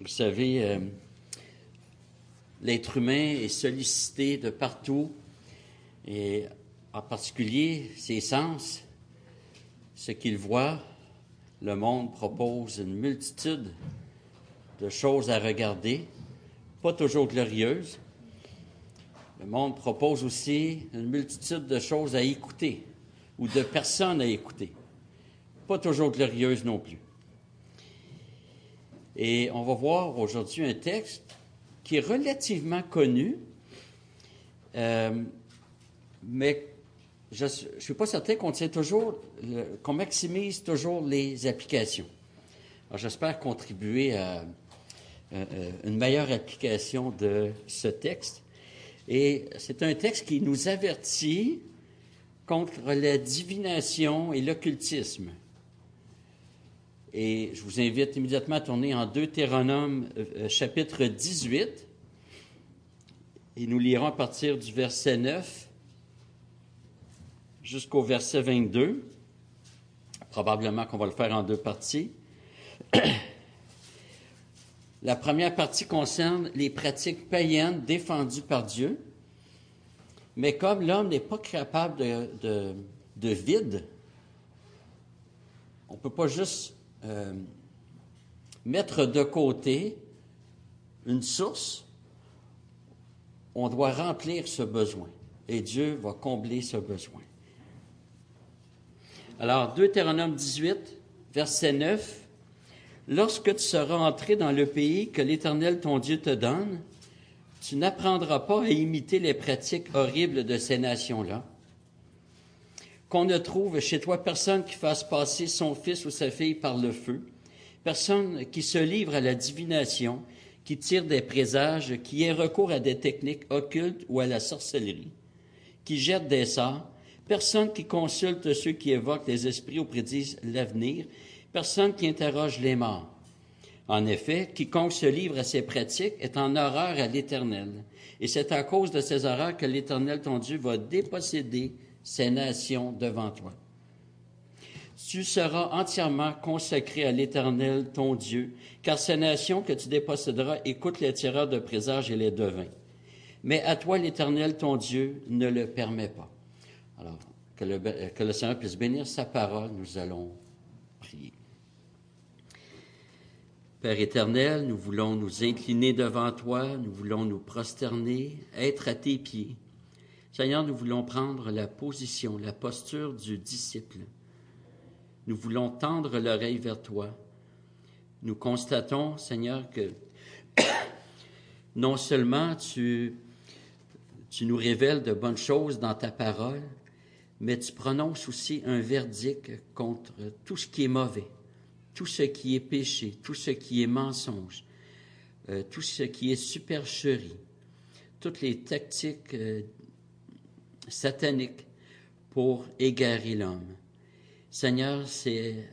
Vous savez, euh, l'être humain est sollicité de partout, et en particulier ses sens, ce qu'il voit. Le monde propose une multitude de choses à regarder, pas toujours glorieuses. Le monde propose aussi une multitude de choses à écouter ou de personnes à écouter, pas toujours glorieuses non plus. Et on va voir aujourd'hui un texte qui est relativement connu, euh, mais je ne suis pas certain toujours, qu'on maximise toujours les applications. J'espère contribuer à, une meilleure application de ce texte. Et c'est un texte qui nous avertit contre la divination et l'occultisme. Et je vous invite immédiatement à tourner en Deutéronome euh, euh, chapitre 18. Et nous lirons à partir du verset 9 jusqu'au verset 22. Probablement qu'on va le faire en deux parties. La première partie concerne les pratiques païennes défendues par Dieu. Mais comme l'homme n'est pas capable de, de vide, on ne peut pas juste euh, mettre de côté une source, on doit remplir ce besoin. Et Dieu va combler ce besoin. Alors, Deutéronome 18, verset 9. Lorsque tu seras entré dans le pays que l'Éternel ton Dieu te donne, tu n'apprendras pas à imiter les pratiques horribles de ces nations-là qu'on ne trouve chez toi personne qui fasse passer son fils ou sa fille par le feu, personne qui se livre à la divination, qui tire des présages, qui ait recours à des techniques occultes ou à la sorcellerie, qui jette des sorts, personne qui consulte ceux qui évoquent les esprits ou prédisent l'avenir, personne qui interroge les morts. En effet, quiconque se livre à ces pratiques est en horreur à l'Éternel. Et c'est à cause de ces horreurs que l'Éternel, ton Dieu, va déposséder ces nations devant toi. Tu seras entièrement consacré à l'Éternel, ton Dieu, car ces nations que tu déposséderas écoutent les tireurs de présages et les devins. Mais à toi, l'Éternel, ton Dieu, ne le permet pas. Alors, que le, que le Seigneur puisse bénir sa parole, nous allons prier. Père éternel, nous voulons nous incliner devant toi, nous voulons nous prosterner, être à tes pieds. Seigneur, nous voulons prendre la position, la posture du disciple. Nous voulons tendre l'oreille vers toi. Nous constatons, Seigneur, que non seulement tu, tu nous révèles de bonnes choses dans ta parole, mais tu prononces aussi un verdict contre tout ce qui est mauvais, tout ce qui est péché, tout ce qui est mensonge, euh, tout ce qui est supercherie, toutes les tactiques euh, satanique pour égarer l'homme. Seigneur, c'est,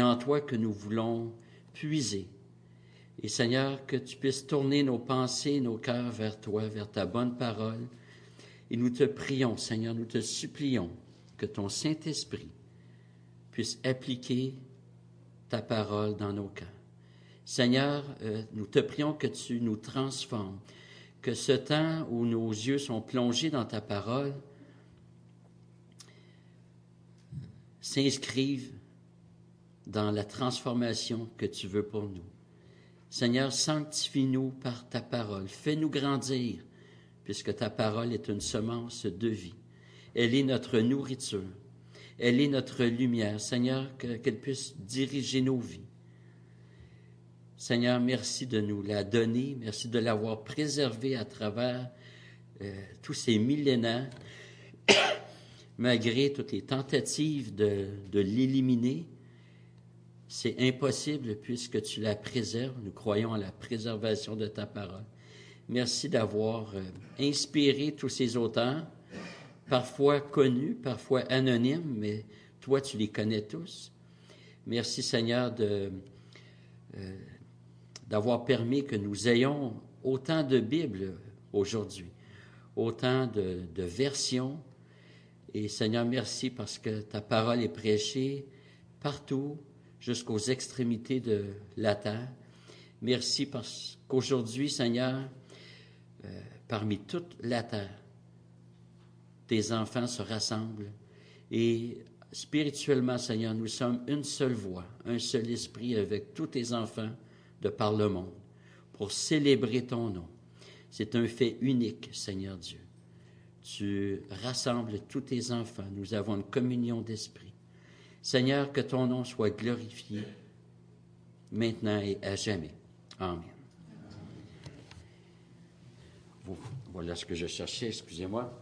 en toi que nous voulons puiser. Et Seigneur, que tu puisses tourner nos pensées, nos cœurs vers toi, vers ta bonne parole. Et nous te prions, Seigneur, nous te supplions que ton Saint-Esprit puisse appliquer ta parole dans nos cœurs. Seigneur, euh, nous te prions que tu nous transformes, que ce temps où nos yeux sont plongés dans ta parole s'inscrive dans la transformation que tu veux pour nous. Seigneur, sanctifie-nous par ta parole. Fais-nous grandir, puisque ta parole est une semence de vie. Elle est notre nourriture. Elle est notre lumière. Seigneur, qu'elle puisse diriger nos vies. Seigneur, merci de nous la donner, merci de l'avoir préservée à travers euh, tous ces millénaires, malgré toutes les tentatives de, l'éliminer. C'est impossible puisque tu la préserves. Nous croyons à la préservation de ta parole. Merci d'avoir euh, inspiré tous ces auteurs, parfois connus, parfois anonymes, mais toi, tu les connais tous. Merci, Seigneur, de, euh, d'avoir permis que nous ayons autant de Bibles aujourd'hui, autant de, versions. Et Seigneur, merci parce que ta parole est prêchée partout, jusqu'aux extrémités de la terre. Merci parce qu'aujourd'hui, Seigneur, euh, parmi toute la terre, tes enfants se rassemblent et spirituellement, Seigneur, nous sommes une seule voix, un seul esprit avec tous tes enfants de par le monde pour célébrer ton nom. C'est un fait unique, Seigneur Dieu. Tu rassembles tous tes enfants. Nous avons une communion d'esprit. Seigneur, que ton nom soit glorifié maintenant et à jamais. Amen. Voilà ce que je cherchais, excusez-moi.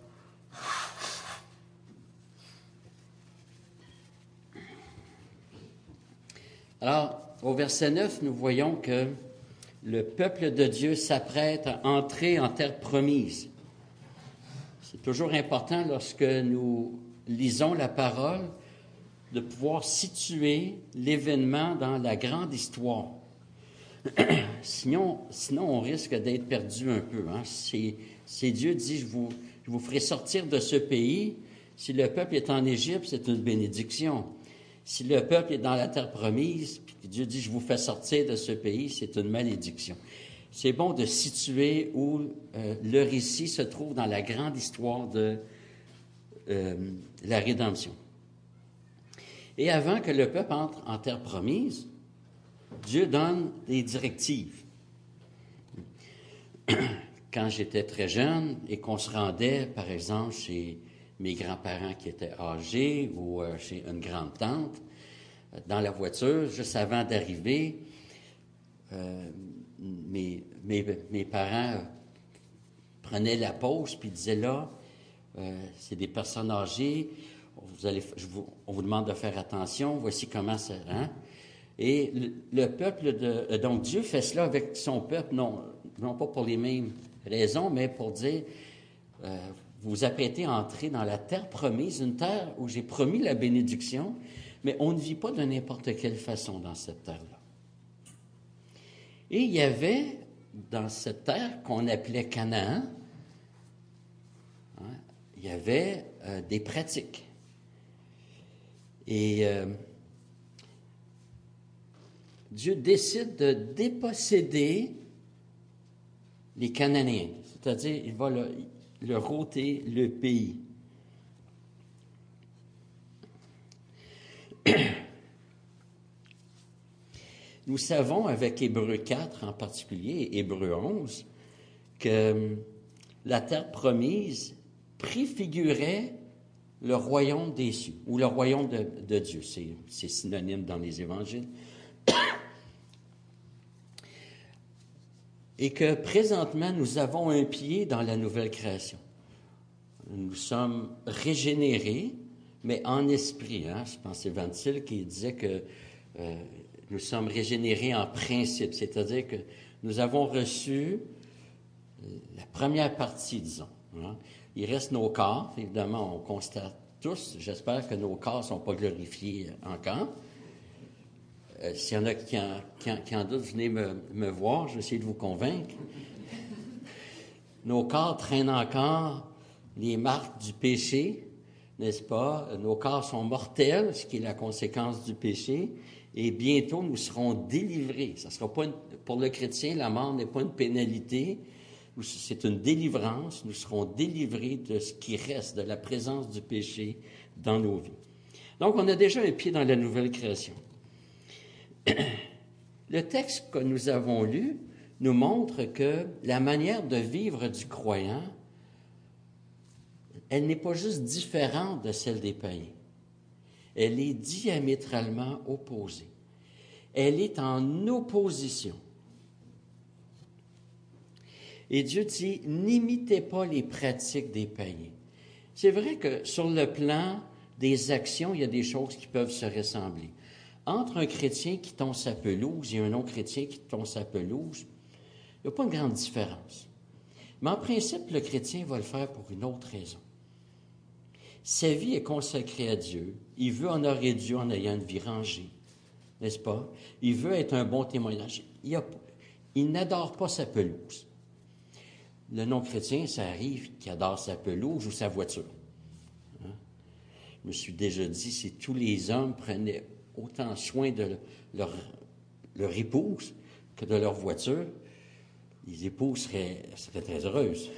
Alors, au verset 9, nous voyons que le peuple de Dieu s'apprête à entrer en terre promise. C'est toujours important lorsque nous lisons la parole de pouvoir situer l'événement dans la grande histoire. sinon, sinon, on risque d'être perdu un peu. Hein. C'est Dieu dit, je vous, je vous ferai sortir de ce pays. Si le peuple est en Égypte, c'est une bénédiction. Si le peuple est dans la terre promise, puis Dieu dit, je vous fais sortir de ce pays, c'est une malédiction. C'est bon de situer où euh, le récit se trouve dans la grande histoire de euh, la rédemption. Et avant que le peuple entre en terre promise, Dieu donne des directives. Quand j'étais très jeune et qu'on se rendait, par exemple, chez mes grands-parents qui étaient âgés ou euh, chez une grande tante, euh, dans la voiture, juste avant d'arriver, euh, mes, mes, parents prenaient la pause puis disaient là, c'est des personnes âgées, on vous demande de faire attention, voici comment ça. Hein? Et le, peuple de. Donc Dieu fait cela avec son peuple, non, non pas pour les mêmes raisons, mais pour dire vous vous apprêtez à entrer dans la terre promise, une terre où j'ai promis la bénédiction, mais on ne vit pas de n'importe quelle façon dans cette terre-là. Et il y avait dans cette terre qu'on appelait Canaan, hein, il y avait euh, des pratiques. Et euh, Dieu décide de déposséder les Cananéens, c'est-à-dire il va le, le rôter le pays. Nous savons avec Hébreu 4 en particulier, Hébreu 11, que hum, la terre promise préfigurait le royaume des cieux, ou le royaume de, de Dieu. C'est synonyme dans les évangiles. Et que présentement, nous avons un pied dans la nouvelle création. Nous sommes régénérés, mais en esprit. Hein? Je pense que c'est Ventil qui disait que euh, nous sommes régénérés en principe, c'est-à-dire que nous avons reçu la première partie, disons. Hein? Il reste nos corps, évidemment, on constate tous, j'espère que nos corps ne sont pas glorifiés encore, euh, s'il y en a qui en, doutent, venez me, me, voir, je vais essayer de vous convaincre. Nos corps traînent encore les marques du péché, n'est-ce pas? Nos corps sont mortels, ce qui est la conséquence du péché, et bientôt nous serons délivrés. Ça sera pas pour le chrétien, la mort n'est pas une pénalité, c'est une délivrance. Nous serons délivrés de ce qui reste, de la présence du péché dans nos vies. Donc, on a déjà un pied dans la nouvelle création. Le texte que nous avons lu nous montre que la manière de vivre du croyant, elle n'est pas juste différente de celle des païens. Elle est diamétralement opposée. Elle est en opposition. Et Dieu dit, n'imitez pas les pratiques des païens. C'est vrai que sur le plan des actions, il y a des choses qui peuvent se ressembler entre un chrétien qui tombe sa pelouse et un non-chrétien qui tombe sa pelouse, il n'y a pas une grande différence. Mais en principe, le chrétien va le faire pour une autre raison. Sa vie est consacrée à Dieu. Il veut honorer Dieu en ayant une vie rangée, n'est-ce pas? Il veut être un bon témoignage. Il, n'adore pas sa pelouse. Le non-chrétien, ça arrive qu'il adore sa pelouse ou sa voiture. Hein? Je me suis déjà dit, si tous les hommes prenaient autant soin de leur, épouse que de leur voiture, les épouses seraient, très heureuses.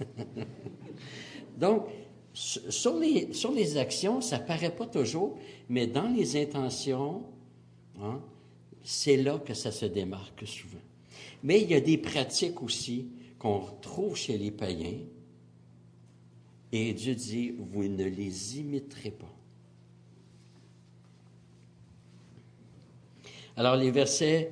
Donc, sur les, sur les actions, ça ne paraît pas toujours, mais dans les intentions, hein, c'est là que ça se démarque souvent. Mais il y a des pratiques aussi qu'on retrouve chez les païens, et Dieu dit, vous ne les imiterez pas. Alors les versets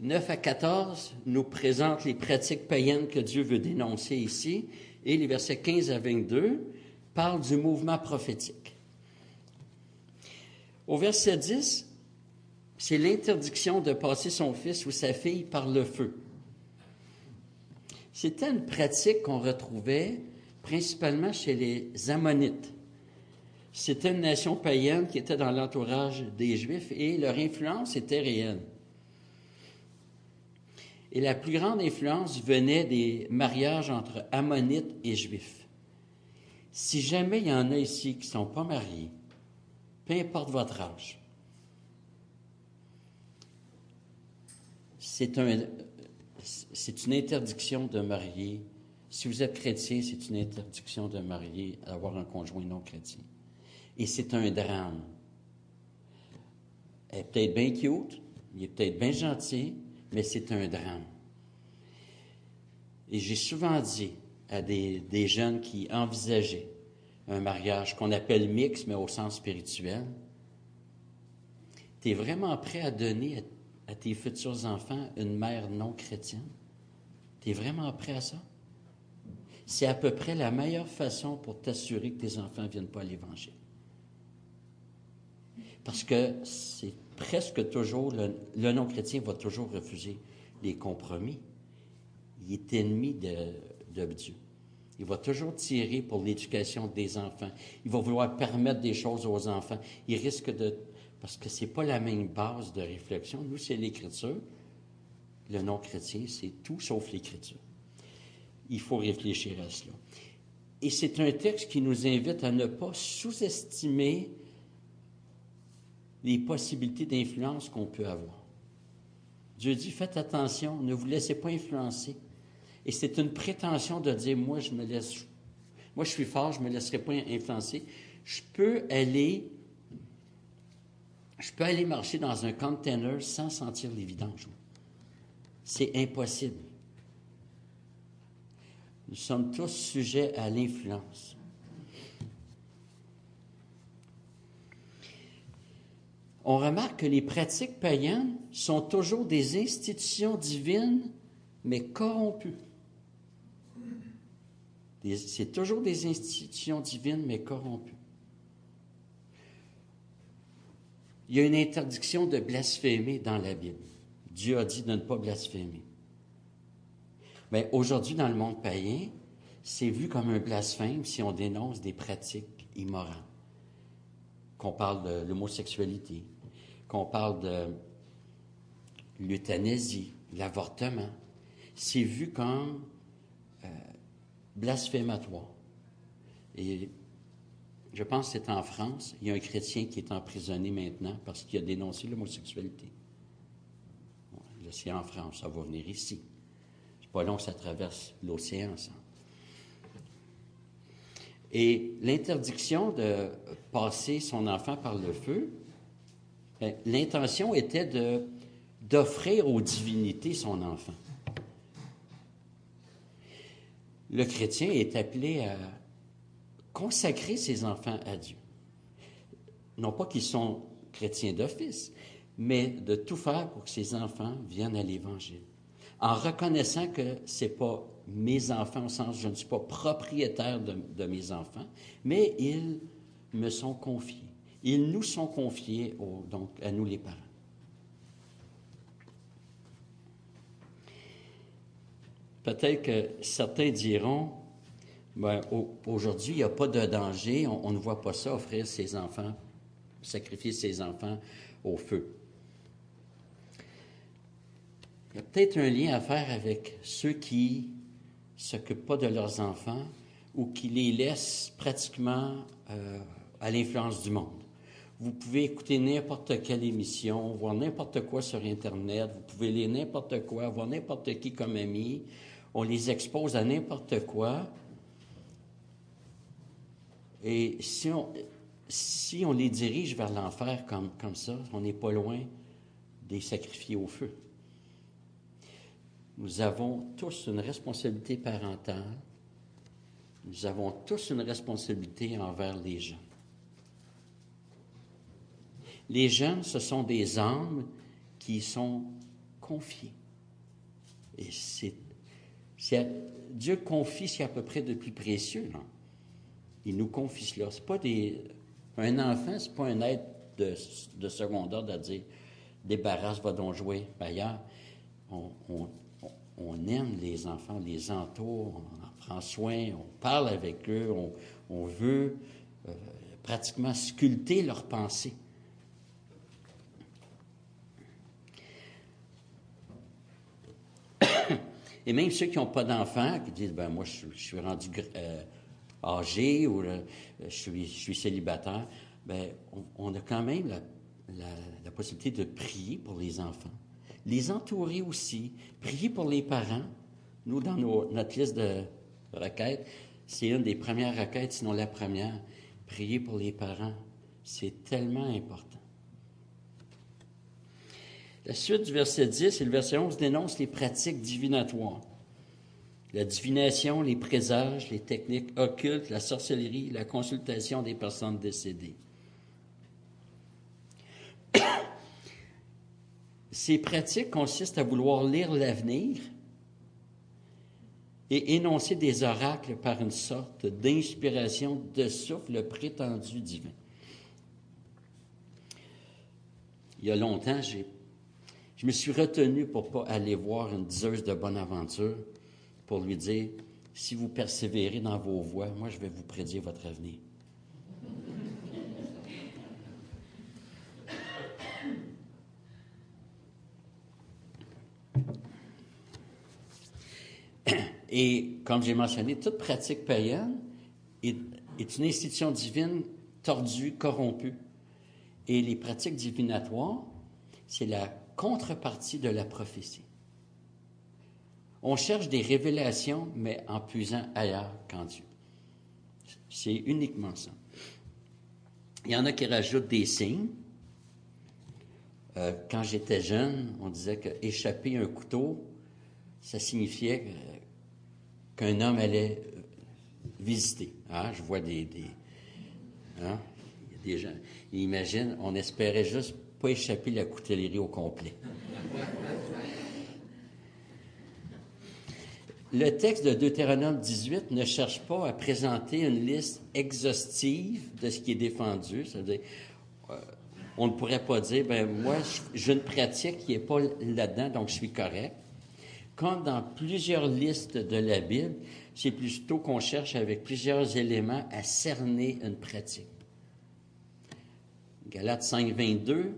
9 à 14 nous présentent les pratiques païennes que Dieu veut dénoncer ici, et les versets 15 à 22 parlent du mouvement prophétique. Au verset 10, c'est l'interdiction de passer son fils ou sa fille par le feu. C'était une pratique qu'on retrouvait principalement chez les Ammonites. C'était une nation païenne qui était dans l'entourage des Juifs et leur influence était réelle. Et la plus grande influence venait des mariages entre Ammonites et Juifs. Si jamais il y en a ici qui ne sont pas mariés, peu importe votre âge, c'est un, c'est une interdiction de marier. Si vous êtes chrétien, c'est une interdiction de marier, d'avoir un conjoint non chrétien. Et c'est un drame. Elle est peut-être bien cute, il est peut-être bien gentil, mais c'est un drame. Et j'ai souvent dit à des, jeunes qui envisageaient un mariage qu'on appelle mix, mais au sens spirituel, tu es vraiment prêt à donner à, tes futurs enfants une mère non chrétienne? Tu es vraiment prêt à ça? C'est à peu près la meilleure façon pour t'assurer que tes enfants ne viennent pas à l'Évangile. Parce que c'est presque toujours, le, non-chrétien va toujours refuser les compromis. Il est ennemi de, Dieu. Il va toujours tirer pour l'éducation des enfants. Il va vouloir permettre des choses aux enfants. Il risque de... Parce que ce n'est pas la même base de réflexion. Nous, c'est l'Écriture. Le non-chrétien, c'est tout sauf l'Écriture. Il faut réfléchir à cela. Et c'est un texte qui nous invite à ne pas sous-estimer les possibilités d'influence qu'on peut avoir. Dieu dit, faites attention, ne vous laissez pas influencer. Et c'est une prétention de dire, moi, je me laisse, moi, je suis fort, je ne me laisserai pas influencer. Je peux aller, je peux aller marcher dans un container sans sentir les vidanges. C'est impossible. Nous sommes tous sujets à l'influence. On remarque que les pratiques païennes sont toujours des institutions divines, mais corrompues. C'est toujours des institutions divines, mais corrompues. Il y a une interdiction de blasphémer dans la Bible. Dieu a dit de ne pas blasphémer. Mais aujourd'hui, dans le monde païen, c'est vu comme un blasphème si on dénonce des pratiques immorales. Qu'on parle de l'homosexualité, qu'on parle de l'euthanasie, l'avortement, c'est vu comme euh, blasphématoire. Et je pense que c'est en France. Il y a un chrétien qui est emprisonné maintenant parce qu'il a dénoncé l'homosexualité. là, c'est en France, ça va venir ici. C'est pas long, ça traverse l'océan, ça. Et l'interdiction de passer son enfant par le feu, l'intention était d'offrir aux divinités son enfant. Le chrétien est appelé à consacrer ses enfants à Dieu. Non pas qu'ils sont chrétiens d'office, mais de tout faire pour que ses enfants viennent à l'Évangile. En reconnaissant que ce n'est pas mes enfants au sens je ne suis pas propriétaire de mes enfants, mais ils me sont confiés. Ils nous sont confiés, donc, à nous les parents. Peut-être que certains diront, ben, aujourd'hui, il n'y a pas de danger, on, ne voit pas ça, offrir ses enfants, sacrifier ses enfants au feu. Il y a peut-être un lien à faire avec ceux qui ne s'occupent pas de leurs enfants ou qui les laissent pratiquement euh, à l'influence du monde Vous pouvez écouter n'importe quelle émission, voir n'importe quoi sur Internet, vous pouvez lire n'importe quoi, voir n'importe qui comme ami. On les expose à n'importe quoi. Et si on, si on les dirige vers l'enfer comme, comme ça, on n'est pas loin des sacrifier au feu. Nous avons tous une responsabilité parentale. Nous avons tous une responsabilité envers les gens. Les jeunes, ce sont des âmes qui sont confiées. Et c'est, Dieu confie ce qui est à peu près de plus précieux. Il nous confie cela. C'est pas des, un enfant, c'est pas un être de, de second ordre à dire débarrasse, va donc jouer ailleurs. On, on, aime les enfants, on les entoure, on en prend soin, on parle avec eux, on, veut euh, pratiquement sculpter leurs pensées. Et même ceux qui n'ont pas d'enfants, qui disent, ben moi, je, suis rendu euh, âgé ou euh, je, suis, célibataire, ben, on, a quand même la, possibilité de prier pour les enfants. Les entourer aussi, prier pour les parents. Nous, dans notre liste de requêtes, c'est une des premières requêtes, sinon la première. Prier pour les parents, c'est tellement important. La suite du verset 10 et le verset 11 dénoncent les pratiques divinatoires. La divination, les présages, les techniques occultes, la sorcellerie, la consultation des personnes décédées. Ces pratiques consistent à vouloir lire l'avenir et énoncer des oracles par une sorte d'inspiration de souffle prétendu divin. Il y a longtemps, j'ai je me suis retenu pour pas aller voir une diseuse de bonne aventure pour lui dire si vous persévérez dans vos voies, moi je vais vous prédire votre avenir. Et comme j'ai mentionné, toute pratique païenne est, est, une institution divine tordue, corrompue. Et les pratiques divinatoires, c'est la contrepartie de la prophétie. On cherche des révélations, mais en puisant ailleurs qu'en Dieu. C'est uniquement ça. Il y en a qui rajoutent des signes. Euh, quand j'étais jeune, on disait qu'échapper un couteau, ça signifiait qu'un homme allait visiter. Ah, je vois des, des, hein, des gens. Imagine, on espérait juste pas échapper la coutellerie au complet. Le texte de Deutéronome 18 ne cherche pas à présenter une liste exhaustive de ce qui est défendu. C'est-à-dire, euh, on ne pourrait pas dire, ben moi, j'ai une pratique qui n'est pas là-dedans, donc je suis correct. Comme dans plusieurs listes de la Bible, c'est plutôt qu'on cherche avec plusieurs éléments à cerner une pratique. Galates 5, 22,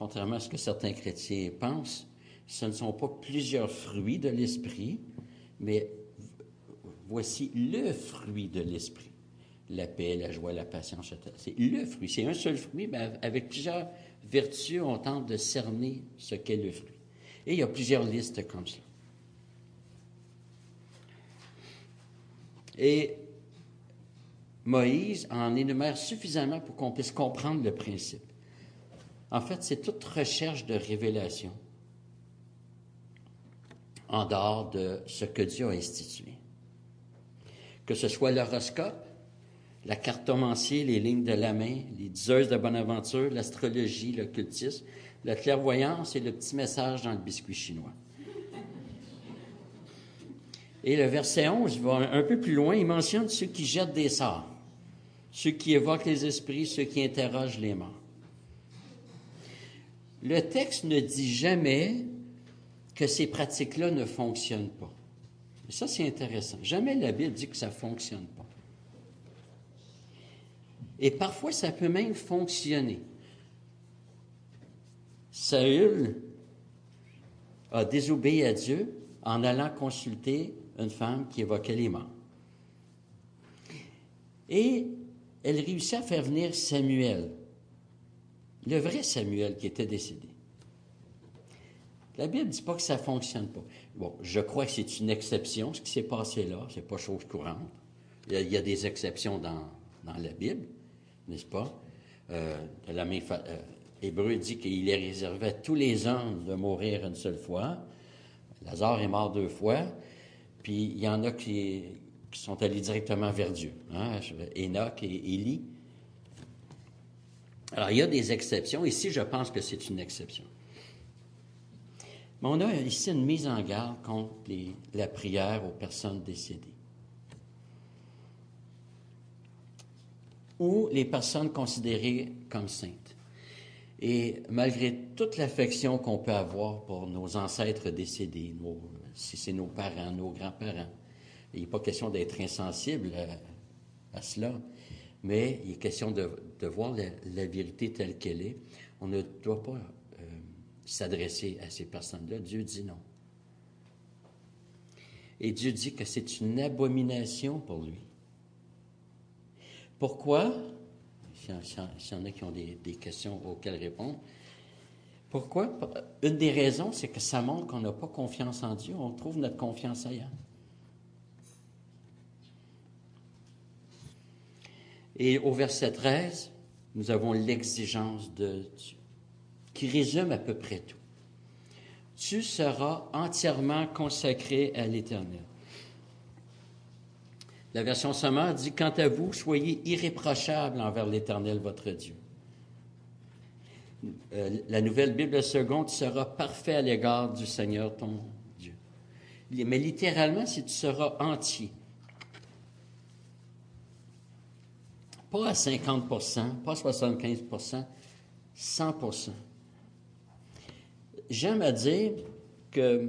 contrairement à ce que certains chrétiens pensent, ce ne sont pas plusieurs fruits de l'esprit, mais voici le fruit de l'esprit. La paix, la joie, la patience, c'est le fruit. C'est un seul fruit, mais avec plusieurs vertus, on tente de cerner ce qu'est le fruit. Et il y a plusieurs listes comme ça. Et Moïse en énumère suffisamment pour qu'on puisse comprendre le principe. En fait, c'est toute recherche de révélation en dehors de ce que Dieu a institué. Que ce soit l'horoscope, la cartomancie, les lignes de la main, les diseuses de bonne aventure, l'astrologie, l'occultisme, la clairvoyance et le petit message dans le biscuit chinois. Et le verset 11 va un peu plus loin, il mentionne ceux qui jettent des sorts, ceux qui évoquent les esprits, ceux qui interrogent les morts. Le texte ne dit jamais que ces pratiques-là ne fonctionnent pas. Et ça, c'est intéressant. Jamais la Bible dit que ça ne fonctionne pas. Et parfois, ça peut même fonctionner. Saül a désobéi à Dieu en allant consulter une femme qui évoquait les morts. Et elle réussit à faire venir Samuel, Le vrai Samuel qui était décédé. La Bible ne dit pas que ça ne fonctionne pas. Bon, je crois que c'est une exception, ce qui s'est passé là. C'est pas chose courante. Il y a, des exceptions dans, la Bible, n'est-ce pas? Euh, euh, Hébreu dit qu'il est réservé à tous les hommes de mourir une seule fois. Lazare est mort deux fois. Puis il y en a qui, sont allés directement vers Dieu. Hein? Enoch et Élie. Alors, il y a des exceptions. Ici, je pense que c'est une exception. Mais on a ici une mise en garde contre la prière aux personnes décédées. Ou les personnes considérées comme saintes. Et malgré toute l'affection qu'on peut avoir pour nos ancêtres décédés, si c'est nos parents, nos grands-parents, il n'est pas question d'être insensible à, cela, mais il est question de, voir la, vérité telle qu'elle est. On ne doit pas euh, s'adresser à ces personnes-là. Dieu dit non. Et Dieu dit que c'est une abomination pour lui. Pourquoi? s'il y en a qui ont des, questions auxquelles répondre. Pourquoi? Une des raisons, c'est que ça montre qu'on n'a pas confiance en Dieu, on trouve notre confiance ailleurs. Et au verset 13, nous avons l'exigence de Dieu, qui résume à peu près tout. Tu seras entièrement consacré à l'Éternel. La version sommaire dit Quant à vous, soyez irréprochables envers l'Éternel votre Dieu. Euh, la nouvelle Bible seconde sera parfait à l'égard du Seigneur ton Dieu. Mais littéralement, si tu seras entier. Pas à 50% pas à 75% 100% J'aime à dire que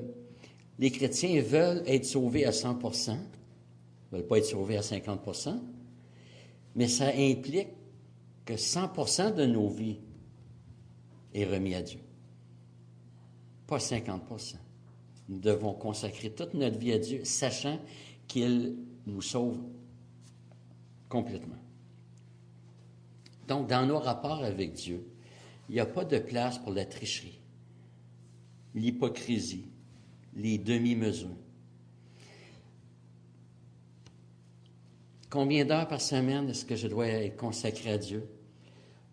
les chrétiens veulent être sauvés à 100% ne veulent pas être sauvés à 50% mais ça implique que 100% de nos vies est remis à Dieu. Pas 50% Nous devons consacrer toute notre vie à Dieu, sachant qu'il nous sauve complètement. Donc, dans nos rapports avec Dieu, il n'y a pas de place pour la tricherie, l'hypocrisie, les demi-mesures. Combien d'heures par semaine est-ce que je dois être consacré à Dieu?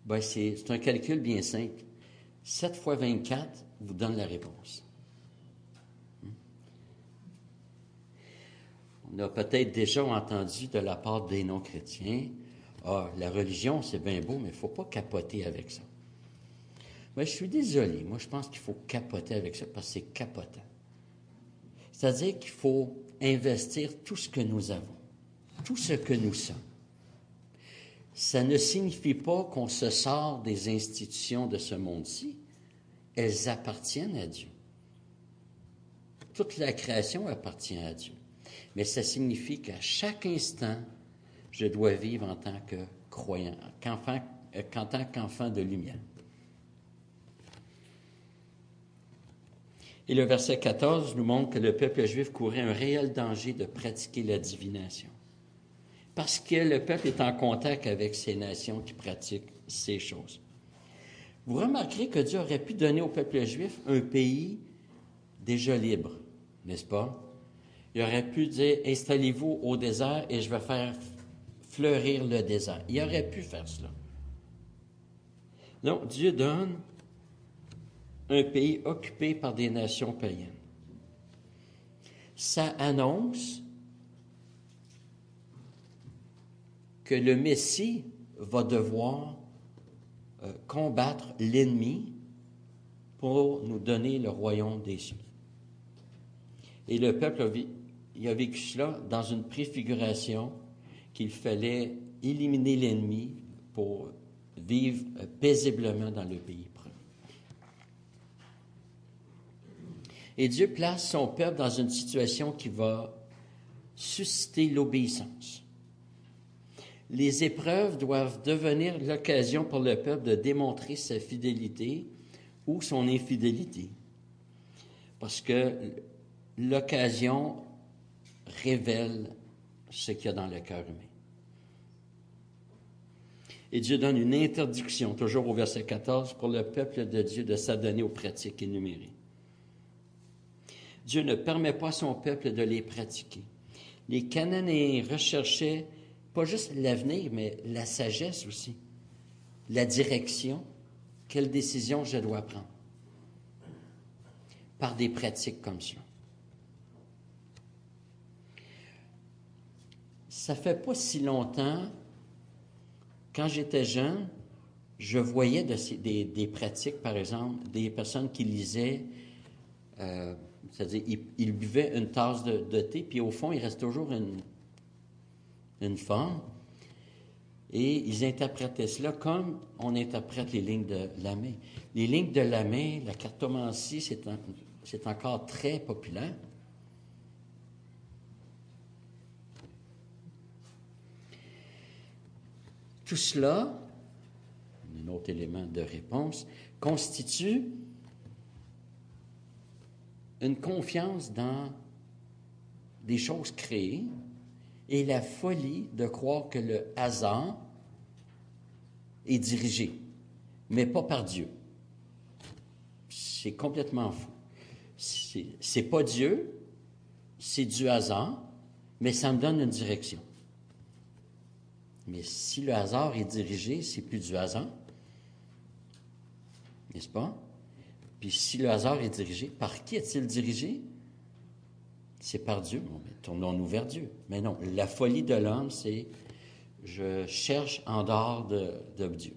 Ben, c'est un calcul bien simple. 7 fois 24 vous donne la réponse. Hmm? On a peut-être déjà entendu de la part des non-chrétiens, ah, la religion, c'est bien beau, mais il ne faut pas capoter avec ça. Ben, je suis désolé. Moi, je pense qu'il faut capoter avec ça parce que c'est capotant. C'est-à-dire qu'il faut investir tout ce que nous avons tout ce que nous sommes. Ça ne signifie pas qu'on se sort des institutions de ce monde-ci. Elles appartiennent à Dieu. Toute la création appartient à Dieu. Mais ça signifie qu'à chaque instant, je dois vivre en tant que croyant, euh, en tant qu'enfant de lumière. Et le verset 14 nous montre que le peuple juif courait un réel danger de pratiquer la divination parce que le peuple est en contact avec ces nations qui pratiquent ces choses. Vous remarquerez que Dieu aurait pu donner au peuple juif un pays déjà libre, n'est-ce pas? Il aurait pu dire, installez-vous au désert et je vais faire fleurir le désert. Il aurait pu faire cela. Non, Dieu donne un pays occupé par des nations païennes. Ça annonce que le Messie va devoir euh, combattre l'ennemi pour nous donner le royaume des cieux. Et le peuple a, a vécu cela dans une préfiguration qu'il fallait éliminer l'ennemi pour vivre euh, paisiblement dans le pays. Et Dieu place son peuple dans une situation qui va susciter l'obéissance les épreuves doivent devenir l'occasion pour le peuple de démontrer sa fidélité ou son infidélité. Parce que l'occasion révèle ce qu'il y a dans le cœur humain. Et Dieu donne une interdiction, toujours au verset 14, pour le peuple de Dieu de s'adonner aux pratiques énumérées. Dieu ne permet pas à son peuple de les pratiquer. Les Cananéens recherchaient pas juste l'avenir, mais la sagesse aussi, la direction, quelle décision je dois prendre? Par des pratiques comme ça. Ça fait pas si longtemps, quand j'étais jeune, je voyais des, pratiques, par exemple, des personnes qui lisaient, euh, c'est-à-dire, ils, buvaient une tasse de, thé, puis au fond, il reste toujours une, une forme. Et ils interprétaient cela comme on interprète les lignes de la main. Les lignes de la main, la cartomancie, c'est encore très populaire. Tout cela, un autre élément de réponse, constitue une confiance dans des choses créées et la folie de croire que le hasard est dirigé, mais pas par Dieu. C'est complètement fou c'est pas Dieu, c'est du hasard, mais ça me donne une direction. Mais si le hasard est dirigé, c'est plus du hasard, n'est-ce pas? Puis si le hasard est dirigé, par qui est-il dirigé? C'est par Dieu. Bon, mais tournons-nous vers Dieu. Mais non, la folie de l'homme, c'est je cherche en dehors de, de Dieu.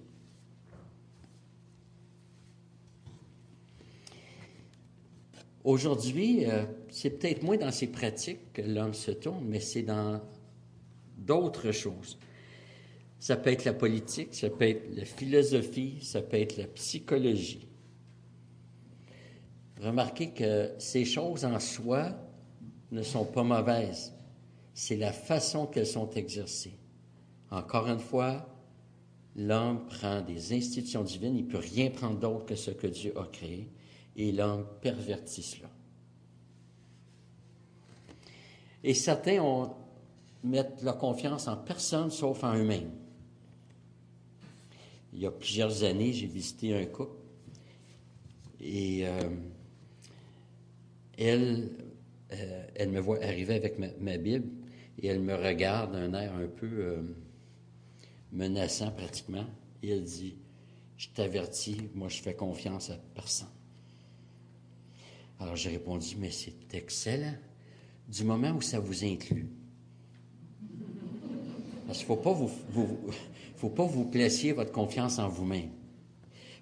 Aujourd'hui, euh, c'est peut-être moins dans ses pratiques que l'homme se tourne, mais c'est dans d'autres choses. Ça peut être la politique, ça peut être la philosophie, ça peut être la psychologie. Remarquez que ces choses en soi ne sont pas mauvaises. C'est la façon qu'elles sont exercées. Encore une fois, l'homme prend des institutions divines, il ne peut rien prendre d'autre que ce que Dieu a créé et l'homme pervertit cela. Et certains mettent leur confiance en personne sauf en eux-mêmes. Il y a plusieurs années, j'ai visité un couple et euh, elle, euh, elle me voit arriver avec ma, Bible et elle me regarde d'un air un peu euh, menaçant pratiquement et elle dit, je t'avertis, moi je fais confiance à personne. Alors j'ai répondu, mais c'est excellent, du moment où ça vous inclut. Parce qu'il ne faut pas vous, placer votre confiance en vous-même.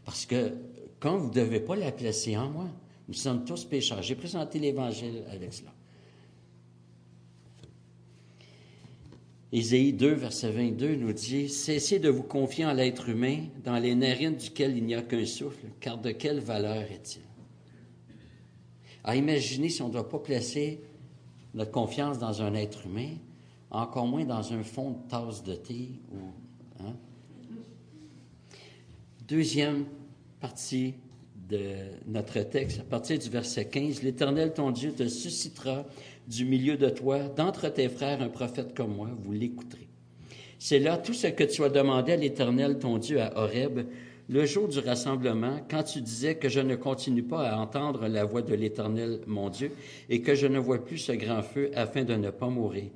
Parce que quand vous ne devez pas la placer en moi, nous sommes tous pécheurs. J'ai présenté l'Évangile avec cela. Ésaïe 2, verset 22 nous dit Cessez de vous confier en l'être humain, dans les narines duquel il n'y a qu'un souffle, car de quelle valeur est-il à imaginer si on ne doit pas placer notre confiance dans un être humain, encore moins dans un fond de tasse de thé. Hein? Deuxième partie de notre texte, à partir du verset 15, L'Éternel, ton Dieu, te suscitera du milieu de toi, d'entre tes frères, un prophète comme moi, vous l'écouterez. C'est là tout ce que tu as demandé à l'Éternel, ton Dieu, à Horeb, le jour du rassemblement, quand tu disais que je ne continue pas à entendre la voix de l'Éternel, mon Dieu, et que je ne vois plus ce grand feu afin de ne pas mourir.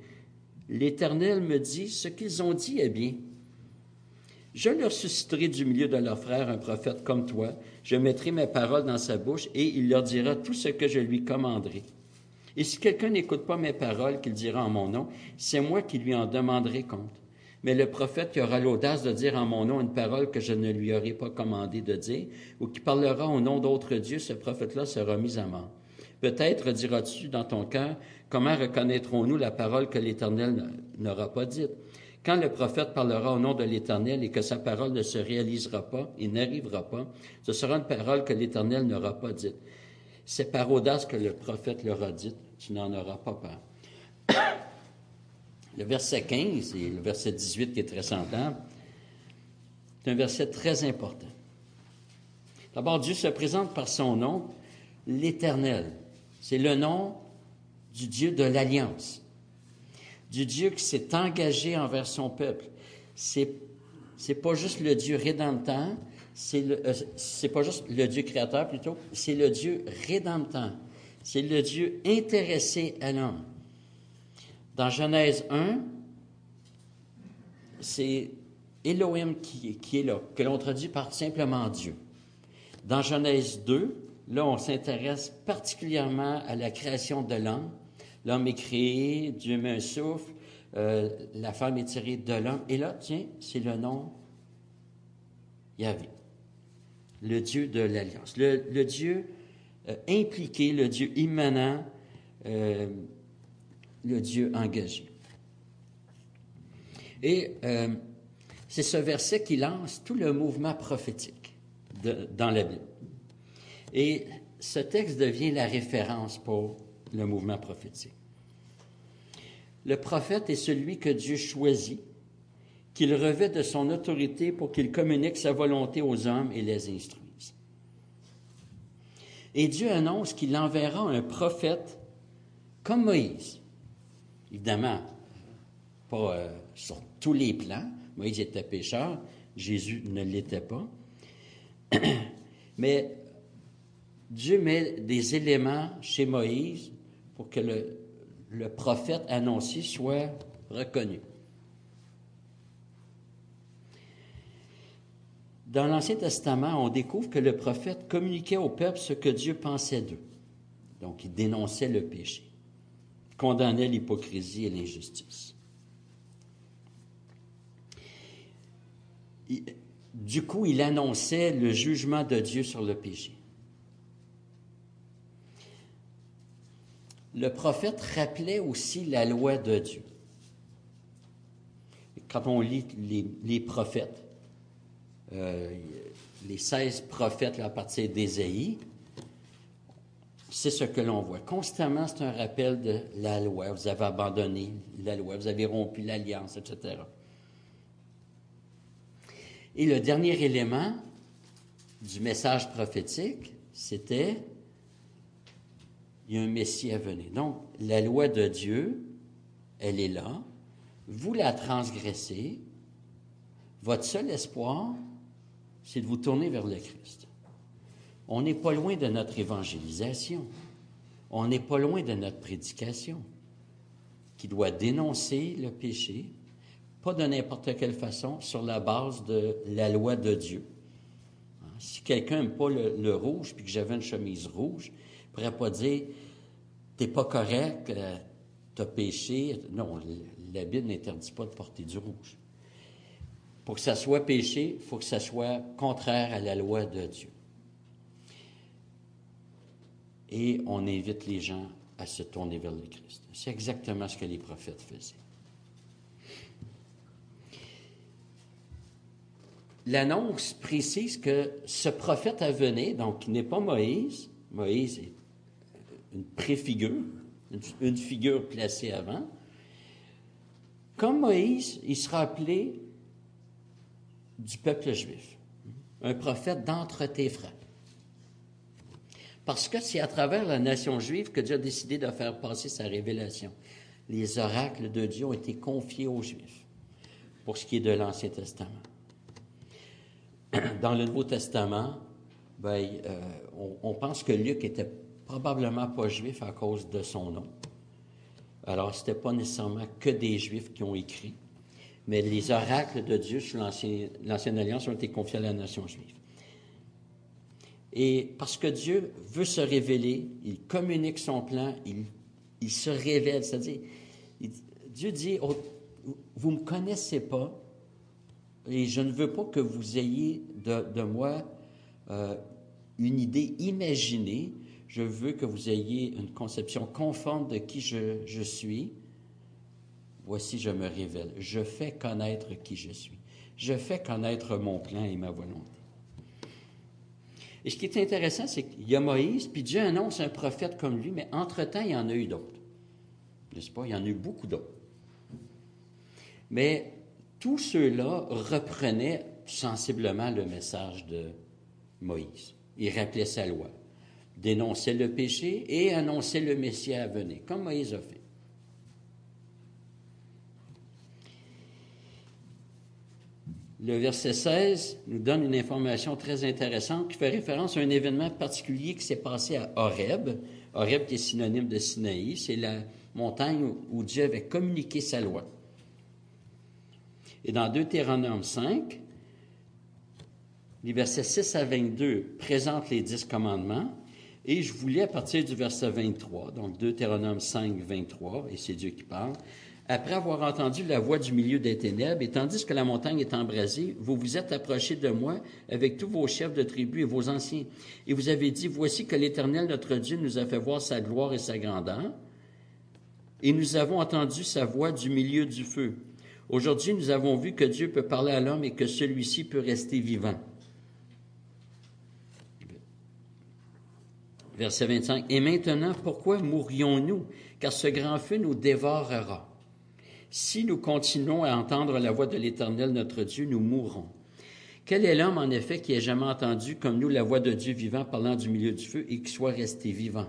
L'Éternel me dit, ce qu'ils ont dit est bien. Je leur susciterai du milieu de leurs frères un prophète comme toi, je mettrai mes paroles dans sa bouche, et il leur dira tout ce que je lui commanderai. Et si quelqu'un n'écoute pas mes paroles qu'il dira en mon nom, c'est moi qui lui en demanderai compte. Mais le prophète qui aura l'audace de dire en mon nom une parole que je ne lui aurai pas commandé de dire, ou qui parlera au nom d'autres dieux, ce prophète-là sera mis à mort. Peut-être diras-tu dans ton cœur, comment reconnaîtrons-nous la parole que l'Éternel n'aura pas dite? Quand le prophète parlera au nom de l'Éternel et que sa parole ne se réalisera pas et n'arrivera pas, ce sera une parole que l'Éternel n'aura pas dite. C'est par audace que le prophète l'aura dite, tu n'en auras pas peur. Le verset 15 et le verset 18 qui est très semblable, c'est un verset très important. D'abord, Dieu se présente par son nom, l'Éternel. C'est le nom du Dieu de l'Alliance, du Dieu qui s'est engagé envers son peuple. C'est c'est pas juste le Dieu rédempteur, c'est euh, pas juste le Dieu créateur plutôt, c'est le Dieu rédempteur. C'est le Dieu intéressé à l'homme. Dans Genèse 1, c'est Elohim qui, qui, est là, que l'on traduit par simplement Dieu. Dans Genèse 2, là, on s'intéresse particulièrement à la création de l'homme. L'homme est créé, Dieu met un souffle, euh, la femme est tirée de l'homme. Et là, tiens, c'est le nom Yahvé, le Dieu de l'Alliance, le, Dieu euh, impliqué, le Dieu immanent, euh, le Dieu engagé. Et c'est ce verset qui lance tout le mouvement prophétique dans la Bible. Et ce texte devient la référence pour le mouvement prophétique. Le prophète est celui que Dieu choisit, qu'il revêt de son autorité pour qu'il communique sa volonté aux hommes et les instruise. Et Dieu annonce qu'il enverra un prophète comme Moïse. Évidemment, pas euh, sur tous les plans. Moïse était pécheur, Jésus ne l'était pas. Mais Dieu met des éléments chez Moïse pour que le, prophète annoncé soit reconnu. Dans l'Ancien Testament, on découvre que le prophète communiquait au peuple ce que Dieu pensait d'eux. Donc, il dénonçait le péché, condamnait l'hypocrisie et l'injustice. Du coup, il annonçait le jugement de Dieu sur le péché. Le prophète rappelait aussi la loi de Dieu. Quand on lit les, prophètes, euh, les 16 prophètes à partir d'Ésaïe, c'est ce que l'on voit. Constamment, c'est un rappel de la loi. Vous avez abandonné la loi, vous avez rompu l'alliance, etc. Et le dernier élément du message prophétique, c'était il y a un Messie à venir. Donc, la loi de Dieu, elle est là. Vous la transgressez. Votre seul espoir, c'est de vous tourner vers le Christ. On n'est pas loin de notre évangélisation. On n'est pas loin de notre prédication, qui doit dénoncer le péché, pas de n'importe quelle façon, sur la base de la loi de Dieu. Si quelqu'un n'aime pas le, rouge, puis que j'avais une chemise rouge, ne pourrait pas dire T'es pas correct, euh, tu as péché. Non, la Bible n'interdit pas de porter du rouge. Pour que ça soit péché, il faut que ça soit contraire à la loi de Dieu. Et on invite les gens à se tourner vers le Christ. C'est exactement ce que les prophètes faisaient. L'annonce précise que ce prophète à venir, donc qui n'est pas Moïse, Moïse est une préfigure, une, figure placée avant. Comme Moïse, il sera appelé du peuple juif, un prophète d'entre tes frères. Parce que c'est à travers la nation juive que Dieu a décidé de faire passer sa révélation. Les oracles de Dieu ont été confiés aux Juifs pour ce qui est de l'Ancien Testament. Dans le Nouveau Testament, ben, euh, on, on, pense que Luc était probablement pas juif à cause de son nom. Alors, ce n'était pas nécessairement que des juifs qui ont écrit, mais les oracles de Dieu sur l'Ancienne Alliance ont été confiés à la nation juive. Et parce que Dieu veut se révéler, il communique son plan, il, se révèle, c'est-à-dire, Dieu dit, oh, vous ne me connaissez pas, et je ne veux pas que vous ayez de, de moi euh, une idée imaginée, je veux que vous ayez une conception conforme de qui je, suis. Voici, je me révèle. Je fais connaître qui je suis. Je fais connaître mon plan et ma volonté. Et ce qui est intéressant, c'est qu'il y a Moïse, puis Dieu annonce un prophète comme lui, mais entre-temps, il y en a eu d'autres. N'est-ce pas? Il y en a eu beaucoup d'autres. Mais tous ceux-là reprenaient sensiblement le message de Moïse. Ils rappelaient sa loi dénonçait le péché et annonçait le Messie à venir, comme Moïse a fait. le verset 16 nous donne une information très intéressante qui fait référence à un événement particulier qui s'est passé à Horeb. Horeb qui est synonyme de Sinaï, c'est la montagne où Dieu avait communiqué sa loi. Et dans Deutéronome 5, les versets 6 à 22 présentent les dix commandements. Et je voulais, à partir du verset 23, donc Deutéronome 5, 23, et c'est Dieu qui parle, après avoir entendu la voix du milieu des ténèbres, et tandis que la montagne est embrasée, vous vous êtes approchés de moi avec tous vos chefs de tribu et vos anciens, et vous avez dit, voici que l'Éternel, notre Dieu, nous a fait voir sa gloire et sa grandeur, et nous avons entendu sa voix du milieu du feu. Aujourd'hui, nous avons vu que Dieu peut parler à l'homme et que celui-ci peut rester vivant. Verset 25. Et maintenant, pourquoi mourrions-nous? Car ce grand feu nous dévorera. Si nous continuons à entendre la voix de l'Éternel notre Dieu, nous mourrons. Quel est l'homme, en effet, qui ait jamais entendu, comme nous, la voix de Dieu vivant parlant du milieu du feu et qui soit resté vivant?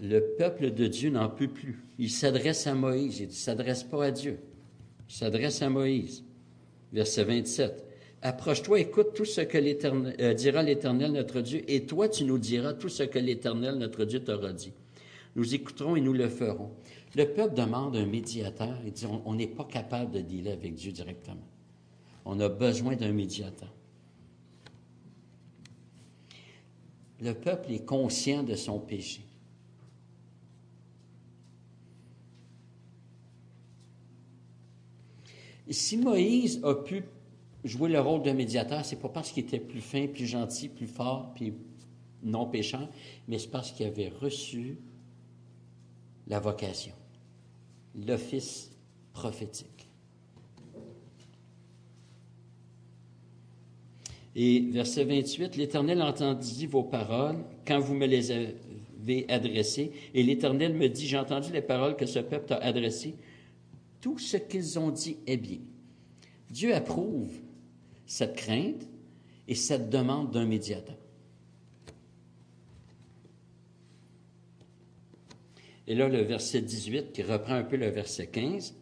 Le peuple de Dieu n'en peut plus. Il s'adresse à Moïse. Il ne s'adresse pas à Dieu. Il s'adresse à Moïse. Verset 27. Approche-toi, écoute tout ce que l'Éternel, euh, dira l'Éternel notre Dieu, et toi tu nous diras tout ce que l'Éternel notre Dieu t'aura dit. Nous écouterons et nous le ferons. Le peuple demande un médiateur. Il dit, on n'est pas capable de dealer avec Dieu directement. On a besoin d'un médiateur. Le peuple est conscient de son péché. Si Moïse a pu jouer le rôle de médiateur, c'est pas parce qu'il était plus fin, plus gentil, plus fort, puis non péchant, mais c'est parce qu'il avait reçu la vocation, l'office prophétique. Et verset 28, l'Éternel entendit vos paroles quand vous me les avez adressées, et l'Éternel me dit, j'ai entendu les paroles que ce peuple t'a adressées, tout ce qu'ils ont dit est bien. Dieu approuve cette crainte et cette demande d'un médiateur. Et là, le verset 18 qui reprend un peu le verset 15,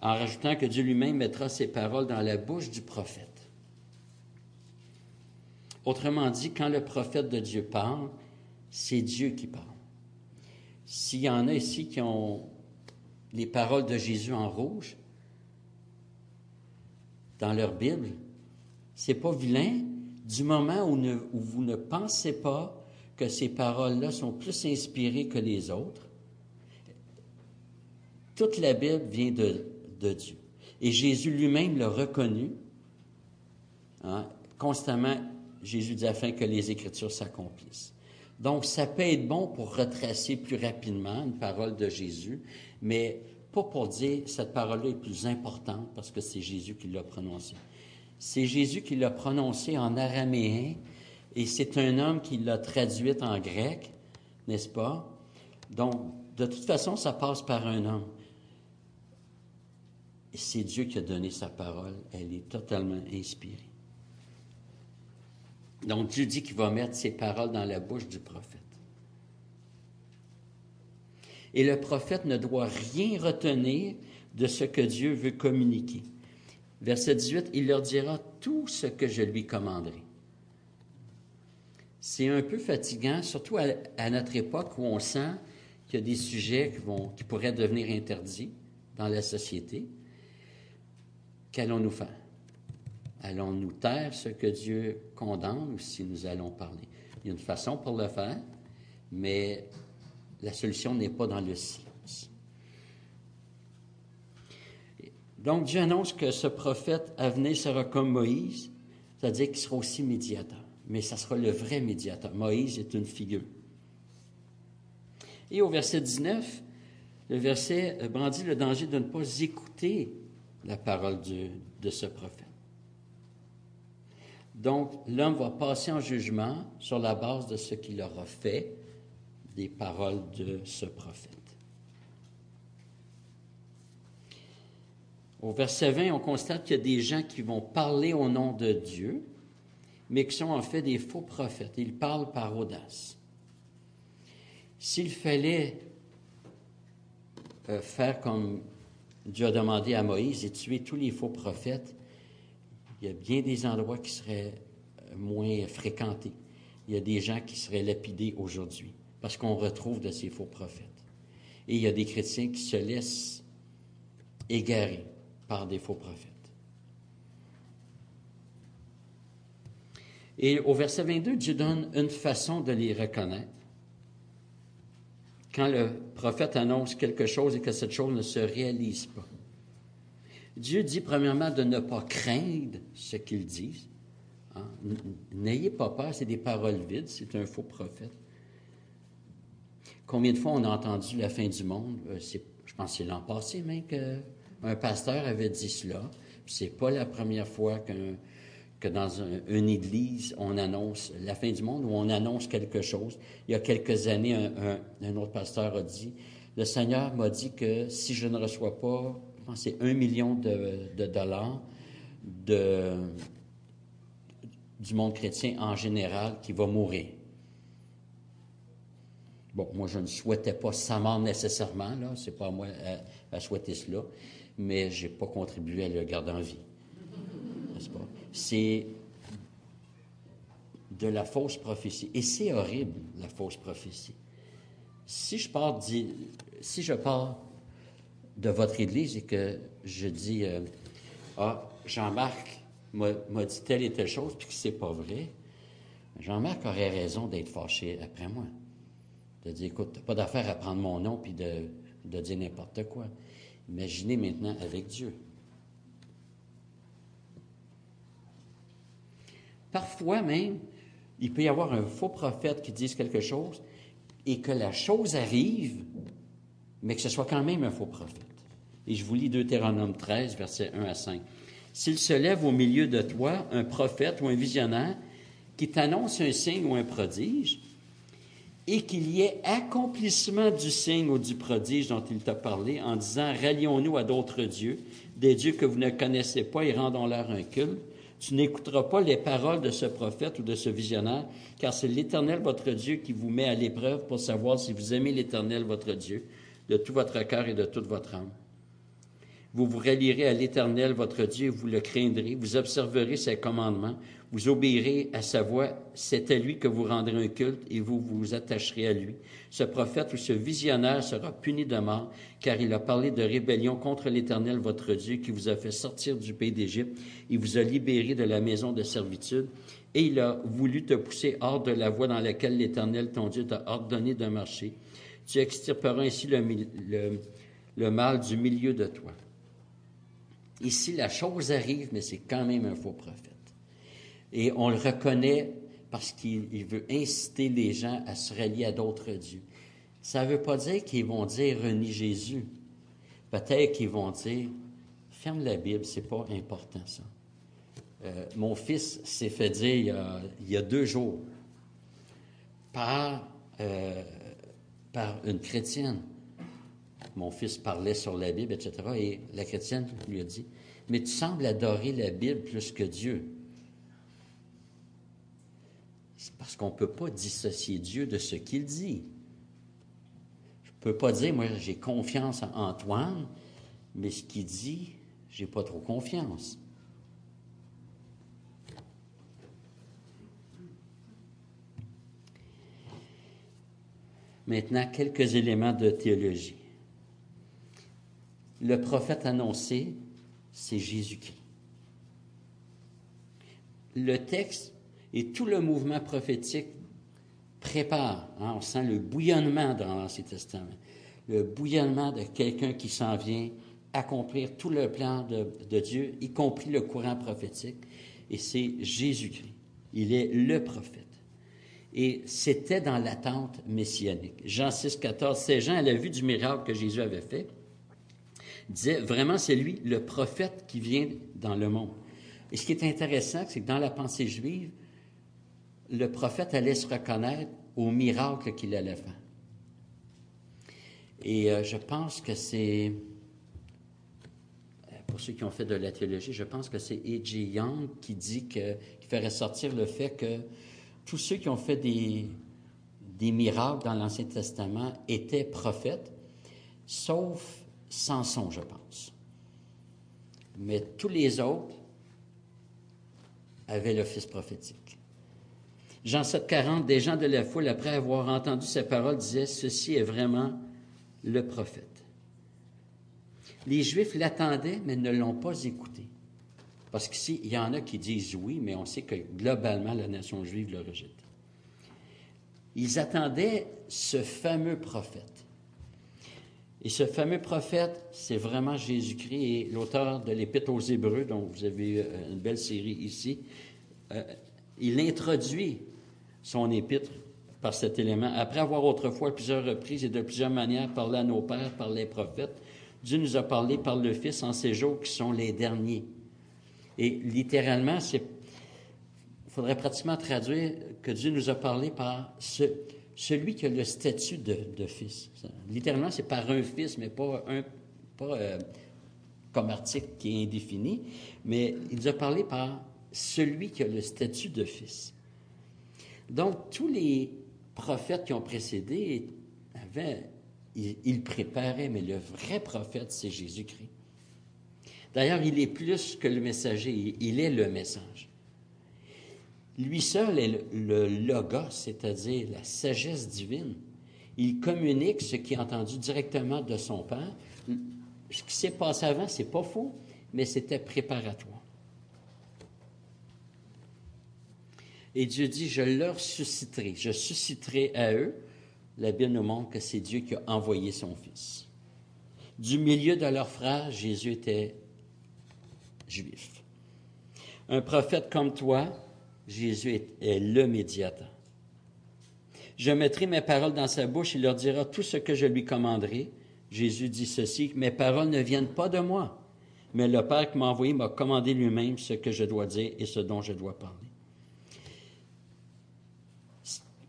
en rajoutant que Dieu lui-même mettra ses paroles dans la bouche du prophète. Autrement dit, quand le prophète de Dieu parle, c'est Dieu qui parle. S'il y en a ici qui ont les paroles de Jésus en rouge, dans leur Bible, c'est pas vilain du moment où, vous ne pensez pas que ces paroles-là sont plus inspirées que les autres. Toute la Bible vient de, Dieu. Et Jésus lui-même l'a reconnu. Hein, constamment, Jésus dit afin que les Écritures s'accomplissent. Donc, ça peut être bon pour retracer plus rapidement une parole de Jésus, mais pas pour dire cette parole-là est plus importante parce que c'est Jésus qui l'a prononcée. C'est Jésus qui l'a prononcée en araméen et c'est un homme qui l'a traduite en grec, n'est-ce pas? Donc, de toute façon, ça passe par un homme. C'est Dieu qui a donné sa parole. Elle est totalement inspirée. Donc, Dieu dit qu'il va mettre ses paroles dans la bouche du prophète. Et le prophète ne doit rien retenir de ce que Dieu veut communiquer. Verset 18, il leur dira tout ce que je lui commanderai. C'est un peu fatigant, surtout à, notre époque où on sent qu'il y a des sujets qui, vont, qui pourraient devenir interdits dans la société. Qu'allons-nous faire? Allons-nous taire ce que Dieu condamne ou si nous allons parler? Il y a une façon pour le faire, mais la solution n'est pas dans le silence. Donc Dieu annonce que ce prophète à venir sera comme Moïse, c'est-à-dire qu'il sera aussi médiateur. Mais ça sera le vrai médiateur. Moïse est une figure. Et au verset 19, le verset brandit le danger de ne pas écouter la parole de, de ce prophète. Donc, l'homme va passer en jugement sur la base de ce qu'il aura fait, des paroles de ce prophète. Au verset 20, on constate qu'il y a des gens qui vont parler au nom de Dieu, mais qui sont en fait des faux prophètes. Ils parlent par audace. S'il fallait euh, faire comme Dieu a demandé à Moïse de tuer tous les faux prophètes. Il y a bien des endroits qui seraient moins fréquentés. Il y a des gens qui seraient lapidés aujourd'hui parce qu'on retrouve de ces faux prophètes. Et il y a des chrétiens qui se laissent égarer par des faux prophètes. Et au verset 22, Dieu donne une façon de les reconnaître. Quand le prophète annonce quelque chose et que cette chose ne se réalise pas. Dieu dit premièrement de ne pas craindre ce qu'ils disent. Hein? N'ayez pas peur, c'est des paroles vides, c'est un faux prophète. Combien de fois on a entendu la fin du monde? Euh, je pense que c'est l'an passé même qu'un pasteur avait dit cela. C'est pas la première fois que dans une église, on annonce la fin du monde ou on annonce quelque chose. Il y a quelques années, un, autre pasteur a dit, le Seigneur m'a dit que si je ne reçois pas, je pense c'est un million de, dollars du monde chrétien en général qui va mourir. Bon, moi, je ne souhaitais pas sa mort nécessairement, là. C'est pas à moi à, souhaiter cela, mais je n'ai pas contribué à le garder en vie c'est de la fausse prophétie. Et c'est horrible, la fausse prophétie. Si je pars, si je pars de votre Église et que je dis euh, Ah, Jean-Marc m'a dit telle et telle chose, puis que c'est pas vrai, Jean-Marc aurait raison d'être fâché après moi. De dire Écoute, n'as pas d'affaire à prendre mon nom puis de, de dire n'importe quoi. Imaginez maintenant avec Dieu. Parfois même, il peut y avoir un faux prophète qui dise quelque chose et que la chose arrive, mais que ce soit quand même un faux prophète. Et je vous lis Deutéronome 13, versets 1 à 5. S'il se lève au milieu de toi un prophète ou un visionnaire qui t'annonce un signe ou un prodige, et qu'il y ait accomplissement du signe ou du prodige dont il t'a parlé, en disant Rallions-nous à d'autres dieux, des dieux que vous ne connaissez pas, et rendons-leur un culte. Tu n'écouteras pas les paroles de ce prophète ou de ce visionnaire, car c'est l'Éternel votre Dieu qui vous met à l'épreuve pour savoir si vous aimez l'Éternel votre Dieu de tout votre cœur et de toute votre âme. Vous vous rallierez à l'Éternel votre Dieu, vous le craindrez, vous observerez ses commandements, vous obéirez à sa voix, c'est à lui que vous rendrez un culte et vous vous attacherez à lui. Ce prophète ou ce visionnaire sera puni de mort, car il a parlé de rébellion contre l'Éternel votre Dieu qui vous a fait sortir du pays d'Égypte. Il vous a libéré de la maison de servitude et il a voulu te pousser hors de la voie dans laquelle l'Éternel ton Dieu t'a ordonné de marcher. Tu extirperas ainsi le mal du milieu de toi. Ici, la chose arrive, mais c'est quand même un faux prophète. Et on le reconnaît parce qu'il veut inciter les gens à se rallier à d'autres dieux. Ça ne veut pas dire qu'ils vont dire renie Jésus. Peut-être qu'ils vont dire ferme la Bible, c'est pas important ça. Euh, mon fils s'est fait dire il y, a, deux jours par, euh, par une chrétienne. Mon fils parlait sur la Bible, etc. Et la chrétienne lui a dit Mais tu sembles adorer la Bible plus que Dieu. C'est parce qu'on ne peut pas dissocier Dieu de ce qu'il dit. Je ne peux pas dire, moi, j'ai confiance en Antoine, mais ce qu'il dit, j'ai pas trop confiance. Maintenant, quelques éléments de théologie. Le prophète annoncé, c'est Jésus-Christ. Le texte et tout le mouvement prophétique prépare, hein, on sent le bouillonnement dans l'Ancien Testament, le bouillonnement de quelqu'un qui s'en vient accomplir tout le plan de, Dieu, y compris le courant prophétique, et c'est Jésus-Christ. Il est le prophète. Et c'était dans l'attente messianique. Jean 6, 14, ces gens, à la vue du miracle que Jésus avait fait, disaient vraiment c'est lui, le prophète qui vient dans le monde. Et ce qui est intéressant, c'est que dans la pensée juive, le prophète allait se reconnaître au miracle qu'il allait faire. Et euh, je pense que c'est, pour ceux qui ont fait de la théologie, je pense que c'est E.J. Young qui dit que, qui fait ressortir le fait que tous ceux qui ont fait des, des miracles dans l'Ancien Testament étaient prophètes, sauf Samson, je pense. mais tous les autres avaient l'office prophétique. Jean 7, 40, des gens de la foule, après avoir entendu ces paroles, disaient, Ceci est vraiment le prophète. Les Juifs l'attendaient, mais ne l'ont pas écouté. Parce qu'ici, il y en a qui disent oui, mais on sait que globalement, la nation juive le rejette. Ils attendaient ce fameux prophète. Et ce fameux prophète, c'est vraiment Jésus-Christ et l'auteur de l'Épître aux Hébreux, dont vous avez euh, une belle série ici. Euh, il introduit son épître par cet élément. Après avoir autrefois à plusieurs reprises et de plusieurs manières parlé à nos pères par les prophètes, Dieu nous a parlé par le Fils en ces jours qui sont les derniers. Et littéralement, il faudrait pratiquement traduire que Dieu nous a parlé par ce, celui qui a le statut de, fils. Littéralement, c'est par un fils, mais pas un, pas euh, comme article qui est indéfini, mais il nous a parlé par celui qui a le statut de fils. Donc, tous les prophètes qui ont précédé avaient, ils, ils préparaient, mais le vrai prophète, c'est Jésus-Christ. D'ailleurs, il est plus que le messager, il est le message. Lui seul est le, logos, c'est-à-dire la sagesse divine. Il communique ce qui est entendu directement de son Père. Ce qui s'est passé avant, c'est pas faux, mais c'était préparatoire. Et Dieu dit, je leur susciterai, je susciterai à eux. La Bible nous montre que c'est Dieu qui a envoyé son Fils. Du milieu de leurs frères, Jésus était juif. Un prophète comme toi, Jésus est, le médiateur. Je mettrai mes paroles dans sa bouche, il leur dira tout ce que je lui commanderai. Jésus dit ceci, mes paroles ne viennent pas de moi, mais le Père qui m'a envoyé m'a commandé lui-même ce que je dois dire et ce dont je dois parler.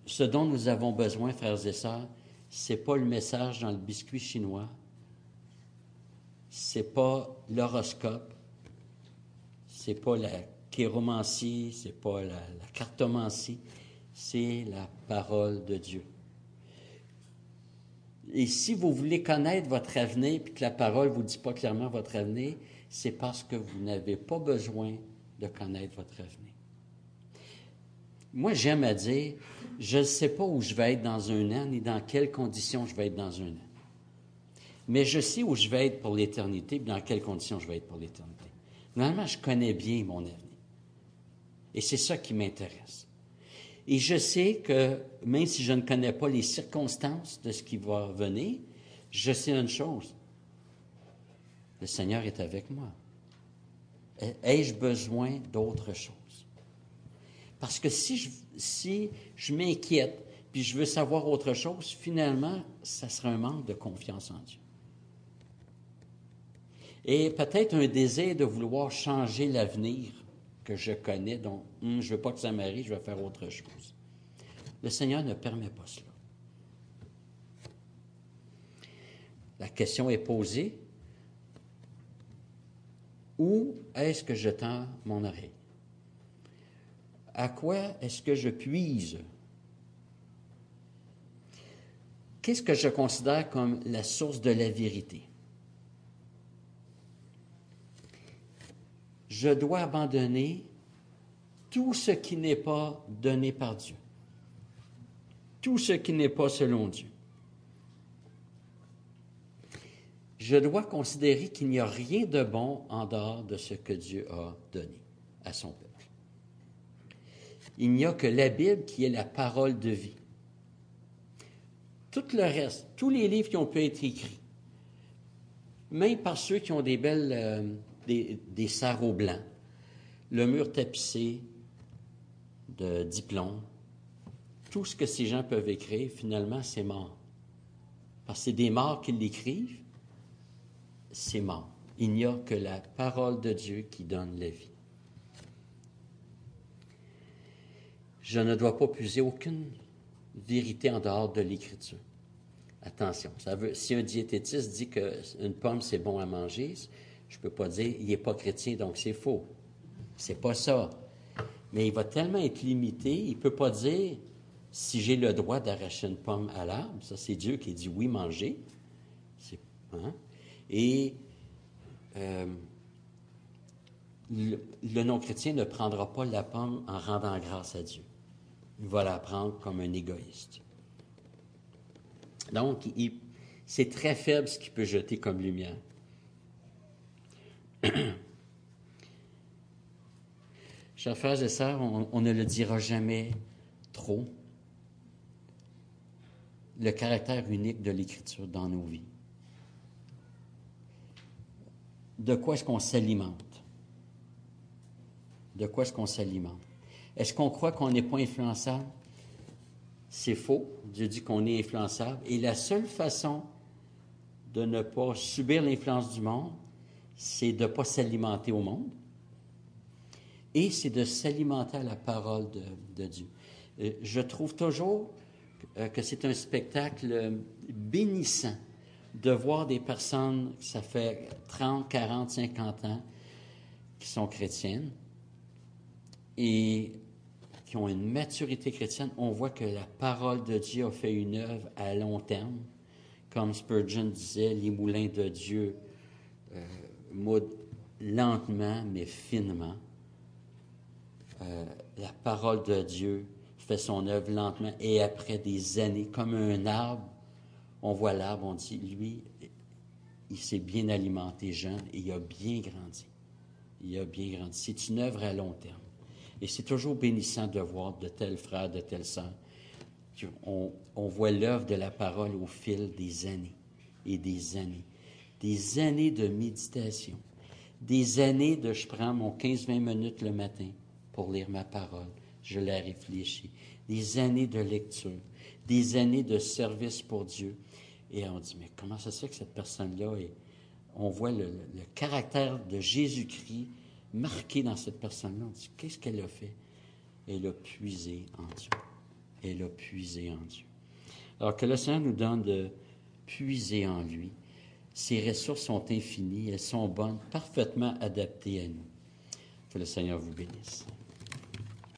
Ce dont nous avons besoin, frères et sœurs, c'est pas le message dans le biscuit chinois, c'est pas l'horoscope, c'est pas la chéromancie, c'est pas la, cartomancie, c'est la parole de Dieu. Et si vous voulez connaître votre avenir, puis que la parole ne vous dit pas clairement votre avenir, c'est parce que vous n'avez pas besoin de connaître votre avenir. Moi, j'aime à dire, je ne sais pas où je vais être dans un an, ni dans quelles conditions je vais être dans un an. Mais je sais où je vais être pour l'éternité, dans quelles conditions je vais être pour l'éternité. Normalement, je connais bien mon avenir. Et c'est ça qui m'intéresse. Et je sais que même si je ne connais pas les circonstances de ce qui va venir, je sais une chose. Le Seigneur est avec moi. Ai-je besoin d'autre chose? Parce que si je, m'inquiète, puis je veux savoir autre chose, finalement, ça sera un manque de confiance en Dieu et peut-être un désir de vouloir changer l'avenir je connais, donc je ne veux pas que ça m'arrive, je vais faire autre chose. Le Seigneur ne permet pas cela. La question est posée, où est-ce que je tends mon oreille? À quoi est-ce que je puise? Qu'est-ce que je considère comme la source de la vérité? Je dois abandonner tout ce qui n'est pas donné par Dieu, tout ce qui n'est pas selon Dieu. Je dois considérer qu'il n'y a rien de bon en dehors de ce que Dieu a donné à son peuple. Il n'y a que la Bible qui est la parole de vie. Tout le reste, tous les livres qui ont pu être écrits, même par ceux qui ont des belles euh, des, sarraux blancs, le mur tapissé de diplômes. Tout ce que ces gens peuvent écrire, finalement, c'est mort. Parce que c'est des morts qui l'écrivent, c'est mort. Il n'y a que la parole de Dieu qui donne la vie. Je ne dois pas puiser aucune vérité en dehors de l'Écriture. Attention, si un diététiste dit qu'une pomme c'est bon à manger, je ne peux pas dire il n'est pas chrétien, donc c'est faux. C'est pas ça. Mais il va tellement être limité, il ne peut pas dire si j'ai le droit d'arracher une pomme à l'arbre. Ça, c'est Dieu qui dit oui, manger. Hein? Et euh, le, non-chrétien ne prendra pas la pomme en rendant grâce à Dieu. Il va la prendre comme un égoïste. Donc, c'est très faible ce qu'il peut jeter comme lumière. Chers frères et sœurs, on, ne le dira jamais trop. Le caractère unique de l'Écriture dans nos vies. De quoi est-ce qu'on s'alimente? De quoi est-ce qu'on s'alimente? Est-ce qu'on croit qu'on n'est pas influençable? C'est faux. Dieu dit qu'on est influençable. Et la seule façon de ne pas subir l'influence du monde, c'est de ne pas s'alimenter au monde et c'est de s'alimenter à la parole de, Dieu. Euh, je trouve toujours euh, que c'est un spectacle bénissant de voir des personnes, ça fait 30, 40, 50 ans, qui sont chrétiennes et qui ont une maturité chrétienne. On voit que la parole de Dieu a fait une œuvre à long terme. Comme Spurgeon disait, les moulins de Dieu euh, lentement mais finement. Euh, la parole de Dieu fait son œuvre lentement et après des années, comme un arbre, on voit l'arbre, on dit, lui, il s'est bien alimenté jeune et il a bien grandi. Il a bien grandi. C'est une œuvre à long terme. Et c'est toujours bénissant de voir de tels frères, de telles sœurs. On, on voit l'œuvre de la parole au fil des années et des années. Des années de méditation. Des années de je prends mon 15-20 minutes le matin pour lire ma parole. Je la réfléchis. Des années de lecture. Des années de service pour Dieu. Et on dit, mais comment ça se fait que cette personne-là est... On voit le, caractère de Jésus-Christ marqué dans cette personne-là. On dit, qu'est-ce qu'elle a fait? Elle a puisé en Dieu. Elle a puisé en Dieu. Alors que le Seigneur nous donne de puiser en lui. Ses ressources sont infinies, elles sont bonnes, parfaitement adaptées à nous. Que le Seigneur vous bénisse.